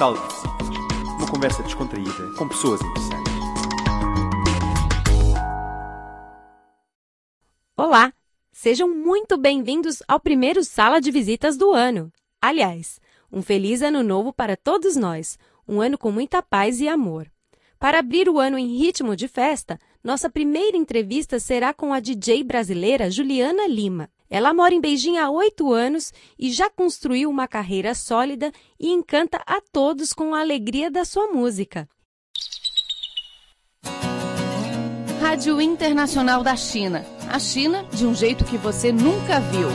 Visitas. Uma conversa descontraída com pessoas interessantes. Olá! Sejam muito bem-vindos ao primeiro Sala de Visitas do ano. Aliás, um feliz ano novo para todos nós, um ano com muita paz e amor. Para abrir o ano em ritmo de festa, nossa primeira entrevista será com a DJ brasileira Juliana Lima. Ela mora em Beijing há oito anos e já construiu uma carreira sólida e encanta a todos com a alegria da sua música. Rádio Internacional da China. A China de um jeito que você nunca viu.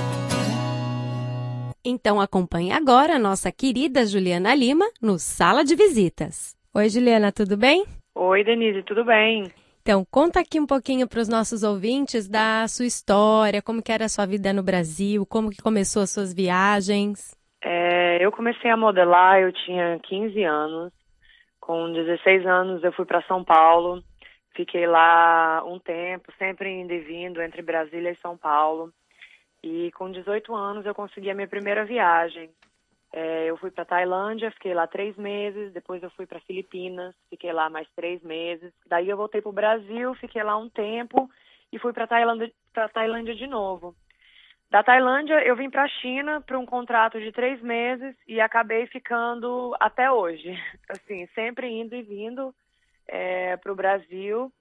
Então acompanhe agora a nossa querida Juliana Lima no Sala de Visitas. Oi, Juliana, tudo bem? Oi, Denise, tudo bem? Então, conta aqui um pouquinho para os nossos ouvintes da sua história, como que era a sua vida no Brasil, como que começou as suas viagens. É, eu comecei a modelar, eu tinha 15 anos. Com 16 anos eu fui para São Paulo, fiquei lá um tempo, sempre indo e vindo entre Brasília e São Paulo. E com 18 anos eu consegui a minha primeira viagem. É, eu fui para Tailândia, fiquei lá três meses. Depois eu fui para Filipinas, fiquei lá mais três meses. Daí eu voltei para o Brasil, fiquei lá um tempo e fui para Tailândia, para Tailândia de novo. Da Tailândia eu vim para a China para um contrato de três meses e acabei ficando até hoje. Assim, sempre indo e vindo é, para o Brasil,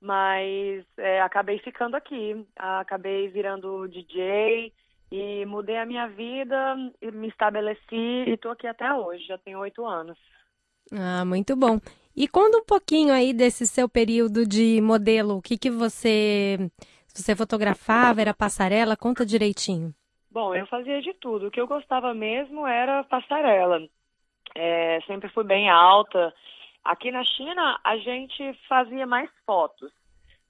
mas é, acabei ficando aqui. Acabei virando DJ e mudei a minha vida, me estabeleci e estou aqui até hoje, já tenho oito anos. Ah, muito bom. E conta um pouquinho aí desse seu período de modelo, o que que você, você fotografava, era passarela, conta direitinho. Bom, eu fazia de tudo, o que eu gostava mesmo era passarela. É, sempre fui bem alta. Aqui na China, a gente fazia mais fotos.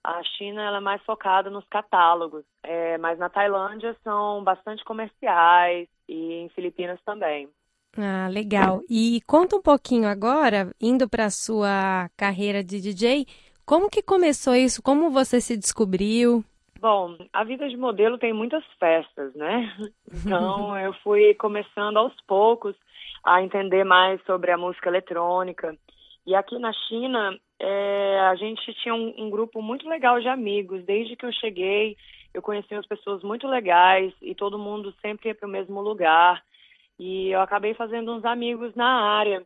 A China ela é mais focada nos catálogos, é, mas na Tailândia são bastante comerciais e em Filipinas também. Ah, legal. E conta um pouquinho agora, indo para a sua carreira de DJ, como que começou isso? Como você se descobriu? Bom, a vida de modelo tem muitas festas, né? Então eu fui começando aos poucos a entender mais sobre a música eletrônica. E aqui na China, é, a gente tinha um, um, grupo muito legal de amigos. Desde que eu cheguei, eu conheci umas pessoas muito legais e todo mundo sempre ia para o mesmo lugar. E eu acabei fazendo uns amigos na área.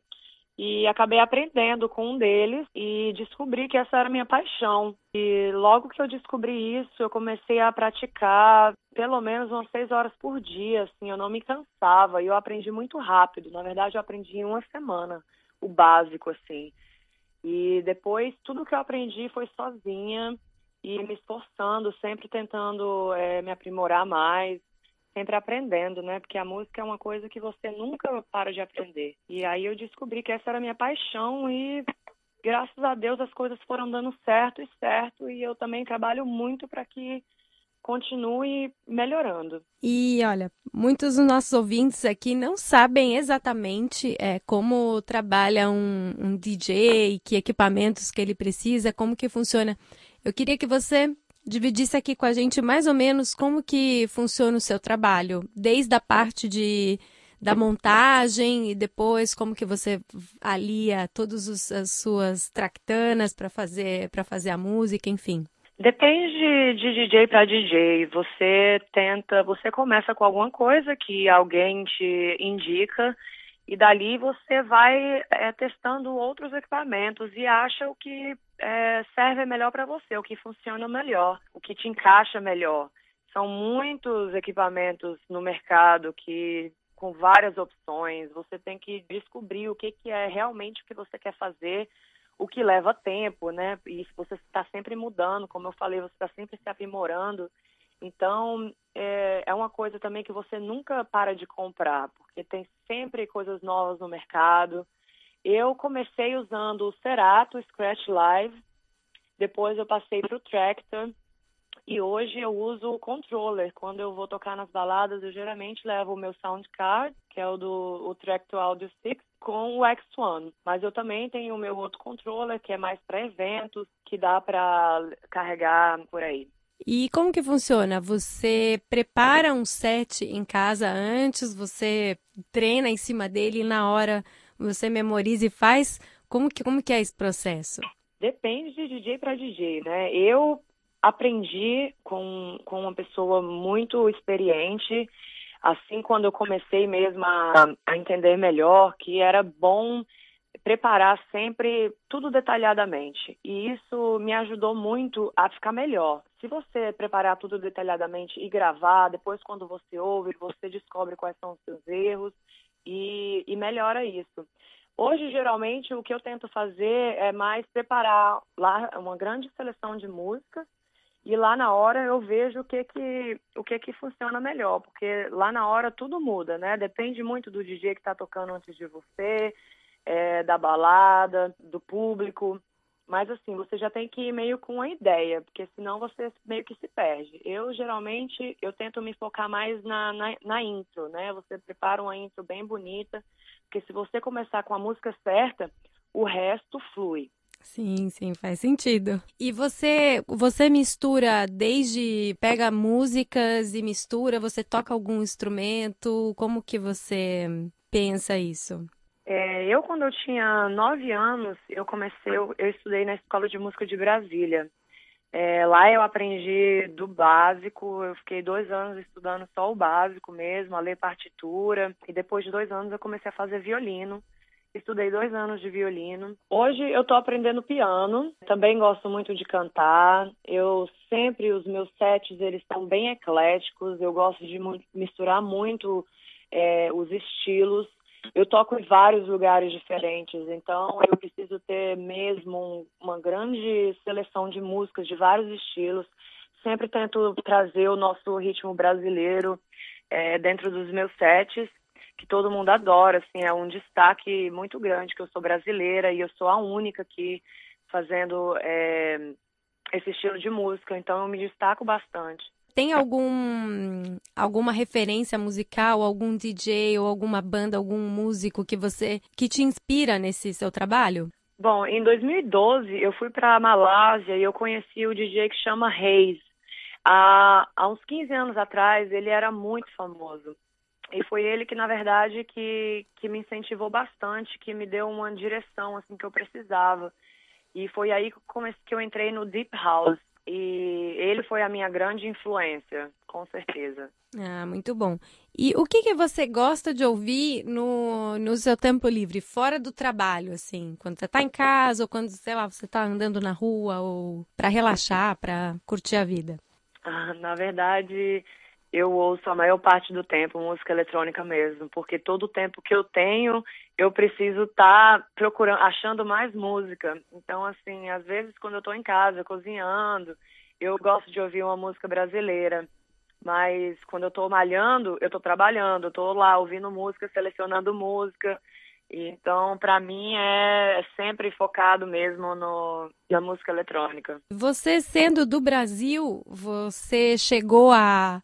E acabei aprendendo com um deles e descobri que essa era a minha paixão. E logo que eu descobri isso, eu comecei a praticar pelo menos umas seis horas por dia, assim, eu não me cansava. E eu aprendi muito rápido. Na verdade, eu aprendi em uma semana o básico, assim. E depois, tudo que eu aprendi foi sozinha e me esforçando, sempre tentando é, me aprimorar mais, sempre aprendendo, né? Porque a música é uma coisa que você nunca para de aprender. E aí eu descobri que essa era a minha paixão e graças a Deus as coisas foram dando certo e certo e eu também trabalho muito para que continue melhorando. E olha, muitos dos nossos ouvintes aqui não sabem exatamente é, como trabalha um, um DJ, que equipamentos que ele precisa, como que funciona. Eu queria que você dividisse aqui com a gente mais ou menos como que funciona o seu trabalho, desde a parte de da montagem e depois como que você alia todas as suas tractanas para fazer para fazer a música, enfim. Depende de DJ para DJ. Você tenta, você começa com alguma coisa que alguém te indica e dali você vai é, testando outros equipamentos e acha o que é, serve melhor para você, o que funciona melhor, o que te encaixa melhor. São muitos equipamentos no mercado que com várias opções. Você tem que descobrir o que, que é realmente o que você quer fazer o que leva tempo, né? E você está sempre mudando, como eu falei, você está sempre se aprimorando. Então, é, é, uma coisa também que você nunca para de comprar, porque tem sempre coisas novas no mercado. Eu comecei usando o Cerato Scratch Live, depois eu passei para o Tractor, e hoje eu uso o controller. Quando eu vou tocar nas baladas, eu geralmente levo o meu sound card, que é o do o Tractor Audio 6, com o X1. Mas eu também tenho o meu outro controller, que é mais para eventos, que dá para carregar por aí. E como que funciona? Você prepara um set em casa antes, você treina em cima dele e na hora você memoriza e faz? Como que, como que é esse processo? Depende de DJ para DJ, né? Eu aprendi com, com uma pessoa muito experiente, assim quando eu comecei mesmo a, a entender melhor que era bom preparar sempre tudo detalhadamente. E isso me ajudou muito a ficar melhor. Se você preparar tudo detalhadamente e gravar, depois quando você ouve, você descobre quais são os seus erros e, e melhora isso. Hoje, geralmente, o que eu tento fazer é mais preparar lá uma grande seleção de músicas e lá na hora eu vejo o que que o que que funciona melhor, porque lá na hora tudo muda, né? Depende muito do DJ que está tocando antes de você, é, da balada, do público. Mas assim, você já tem que ir meio com uma ideia, porque senão você meio que se perde. Eu geralmente eu tento me focar mais na, na, na intro, né? Você prepara uma intro bem bonita, porque se você começar com a música certa, o resto flui. Sim, sim, faz sentido. E você, você mistura desde pega músicas e mistura, você toca algum instrumento? Como que você pensa isso? É, eu quando eu tinha nove anos, eu comecei, eu, eu estudei na escola de música de Brasília. É, lá eu aprendi do básico, eu fiquei dois anos estudando só o básico mesmo, a ler partitura, e depois de dois anos eu comecei a fazer violino. Estudei dois anos de violino. Hoje eu estou aprendendo piano. Também gosto muito de cantar. Eu sempre os meus sets eles estão bem ecléticos. Eu gosto de misturar muito é, os estilos. Eu toco em vários lugares diferentes, então eu preciso ter mesmo uma grande seleção de músicas de vários estilos. Sempre tento trazer o nosso ritmo brasileiro é, dentro dos meus sets que todo mundo adora, assim, é um destaque muito grande que eu sou brasileira e eu sou a única aqui fazendo é, esse estilo de música, então eu me destaco bastante. Tem algum alguma referência musical, algum DJ ou alguma banda, algum músico que você que te inspira nesse seu trabalho? Bom, em 2012 eu fui para a Malásia e eu conheci o DJ que chama Reis. Há, há uns 15 anos atrás ele era muito famoso. E foi ele que, na verdade, que, que me incentivou bastante, que me deu uma direção assim que eu precisava. E foi aí que, comecei, que eu entrei no Deep House. E ele foi a minha grande influência, com certeza. Ah, muito bom. E o que, que você gosta de ouvir no, no seu tempo livre, fora do trabalho, assim? Quando você está em casa ou quando, sei lá, você está andando na rua ou para relaxar, para curtir a vida? Ah, na verdade, eu ouço a maior parte do tempo música eletrônica mesmo, porque todo o tempo que eu tenho, eu preciso estar tá procurando, achando mais música. Então, assim, às vezes quando eu estou em casa cozinhando, eu gosto de ouvir uma música brasileira. Mas quando eu estou malhando, eu estou trabalhando, eu estou lá ouvindo música, selecionando música. Então, para mim, é, é sempre focado mesmo no, na música eletrônica. Você sendo do Brasil, você chegou a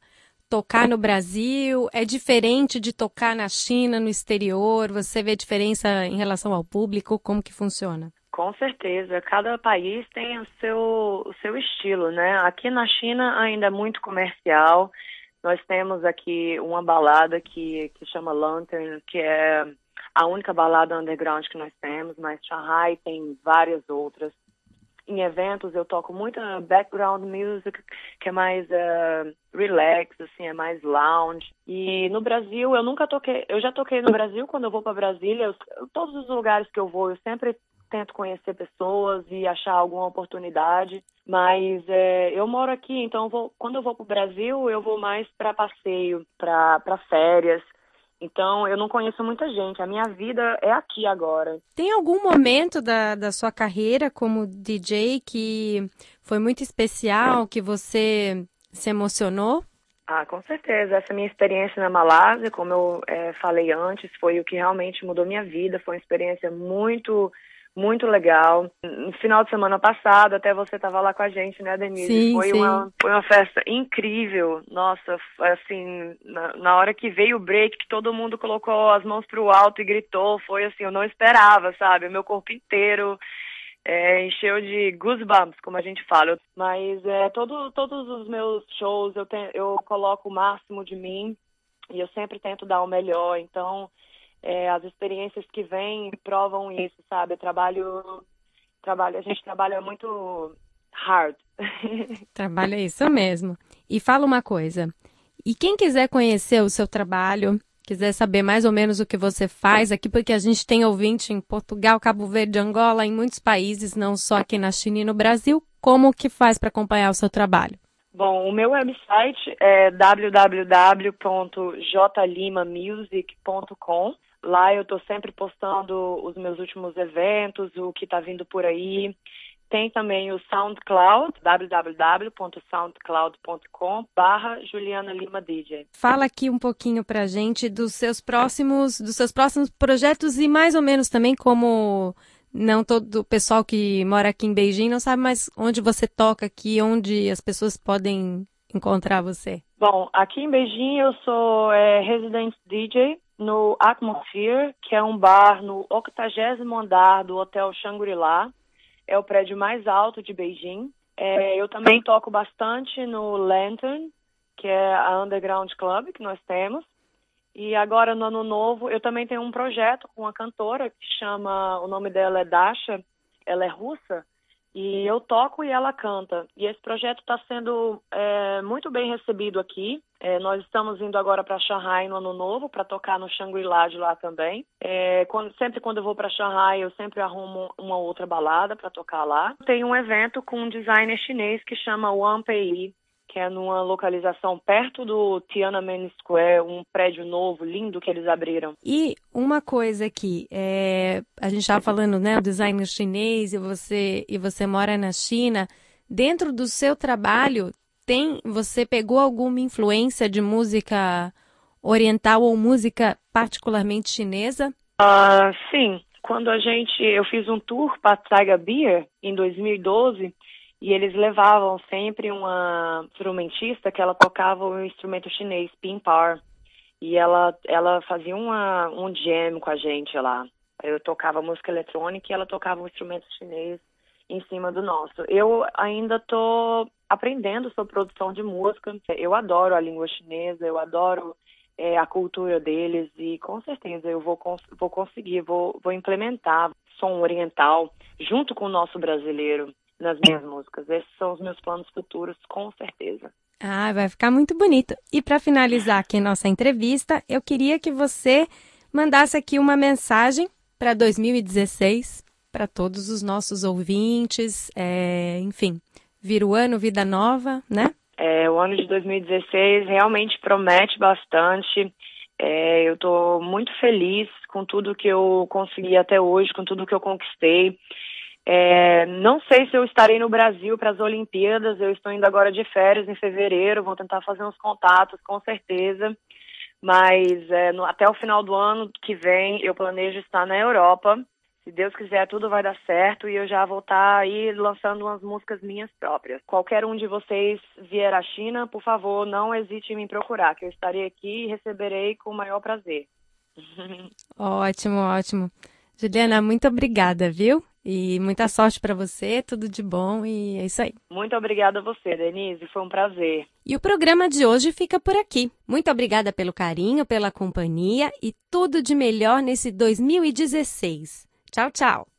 tocar no Brasil? É diferente de tocar na China, no exterior? Você vê diferença em relação ao público? Como que funciona? Com certeza, cada país tem o seu, o seu estilo, né? Aqui na China ainda é muito comercial. Nós temos aqui uma balada que, que chama Lantern, que é a única balada underground que nós temos, mas Shanghai tem várias outras em eventos eu toco muita background music, que é mais uh, relax, assim, é mais lounge. E no Brasil eu nunca toquei, eu já toquei no Brasil quando eu vou para Brasília, eu, todos os lugares que eu vou eu sempre tento conhecer pessoas e achar alguma oportunidade. Mas é, eu moro aqui, então eu vou, quando eu vou para o Brasil eu vou mais para passeio, para férias. Então, eu não conheço muita gente. A minha vida é aqui agora. Tem algum momento da, da sua carreira como DJ que foi muito especial, que você se emocionou? Ah, com certeza. Essa minha experiência na Malásia, como eu é, falei antes, foi o que realmente mudou minha vida. Foi uma experiência muito muito legal. No final de semana passado, até você estava lá com a gente, né, Denise? Sim, foi, sim. Uma, foi uma festa incrível. Nossa, assim, na, na, hora que veio o break, que todo mundo colocou as mãos pro alto e gritou, foi assim, eu não esperava, sabe? O meu corpo inteiro é, encheu de goosebumps, como a gente fala. Mas é, todo, todos os meus shows eu, te, eu coloco o máximo de mim e eu sempre tento dar o melhor. Então, É, as experiências que vêm provam isso, sabe? Trabalho, trabalho, a gente trabalha muito hard. Trabalha isso mesmo. E fala uma coisa. E quem quiser conhecer o seu trabalho, quiser saber mais ou menos o que você faz aqui, porque a gente tem ouvinte em Portugal, Cabo Verde, Angola, em muitos países, não só aqui na China e no Brasil, como que faz para acompanhar o seu trabalho? Bom, o meu website é www.jlimamusic.com. Lá eu estou sempre postando os meus últimos eventos, o que está vindo por aí. Tem também o SoundCloud, www.soundcloud.com barra Juliana Lima DJ. Fala aqui um pouquinho pra gente dos seus próximos, dos seus próximos projetos e mais ou menos também como não todo o pessoal que mora aqui em Beijing não sabe mais onde você toca aqui, onde as pessoas podem encontrar você. Bom, aqui em Beijing eu sou é, resident DJ no Atmosphere, que é um bar no 80 andar do Hotel Shangri-La. É o prédio mais alto de Beijing. É, eu também toco bastante no Lantern, que é a Underground Club que nós temos. E agora, no ano novo, eu também tenho um projeto com uma cantora que chama, o nome dela é Dasha, ela é russa, e eu toco e ela canta. E esse projeto está sendo é, muito bem recebido aqui. É, nós estamos indo agora para Shanghai no ano novo para tocar no Shangri-La de lá também. É, quando, sempre quando eu vou para Shanghai, eu sempre arrumo uma outra balada para tocar lá. Tem um evento com um designer chinês que chama One Pei que é numa localização perto do Tiananmen Square, um prédio novo, lindo que eles abriram. E uma coisa aqui, é, a gente estava falando, né, o design chinês e você e você mora na China. Dentro do seu trabalho, tem você pegou alguma influência de música oriental ou música particularmente chinesa? Uh, sim. Quando a gente, eu fiz um tour para Tiger Beer em 2012 e eles levavam sempre uma instrumentista que ela tocava o instrumento chinês, pimpar. E ela, ela fazia uma, um jam com a gente lá. Eu tocava música eletrônica e ela tocava um instrumento chinês em cima do nosso. Eu ainda estou aprendendo sobre produção de música. Eu adoro a língua chinesa, eu adoro é, a cultura deles e com certeza eu vou, cons vou conseguir, vou, vou implementar som oriental junto com o nosso brasileiro nas minhas músicas. Esses são os meus planos futuros, com certeza. Ah, vai ficar muito bonito. E para finalizar aqui nossa entrevista, eu queria que você mandasse aqui uma mensagem para 2016 para todos os nossos ouvintes, é, enfim, vira o ano, vida nova, né? É, o ano de 2016 realmente promete bastante. É, eu estou muito feliz com tudo que eu consegui até hoje, com tudo que eu conquistei. É, não sei se eu estarei no Brasil para as Olimpíadas. Eu estou indo agora de férias em fevereiro. Vou tentar fazer uns contatos, com certeza. Mas é, no, até o final do ano que vem, eu planejo estar na Europa. Se Deus quiser, tudo vai dar certo e eu já vou estar aí lançando umas músicas minhas próprias. Qualquer um de vocês vier à China, por favor, não hesite em me procurar, que eu estarei aqui e receberei com o maior prazer. ótimo, ótimo. Juliana, muito obrigada, viu? E muita sorte para você, tudo de bom e é isso aí. Muito obrigada a você, Denise, foi um prazer. E o programa de hoje fica por aqui. Muito obrigada pelo carinho, pela companhia e tudo de melhor nesse 2016. Tchau, tchau.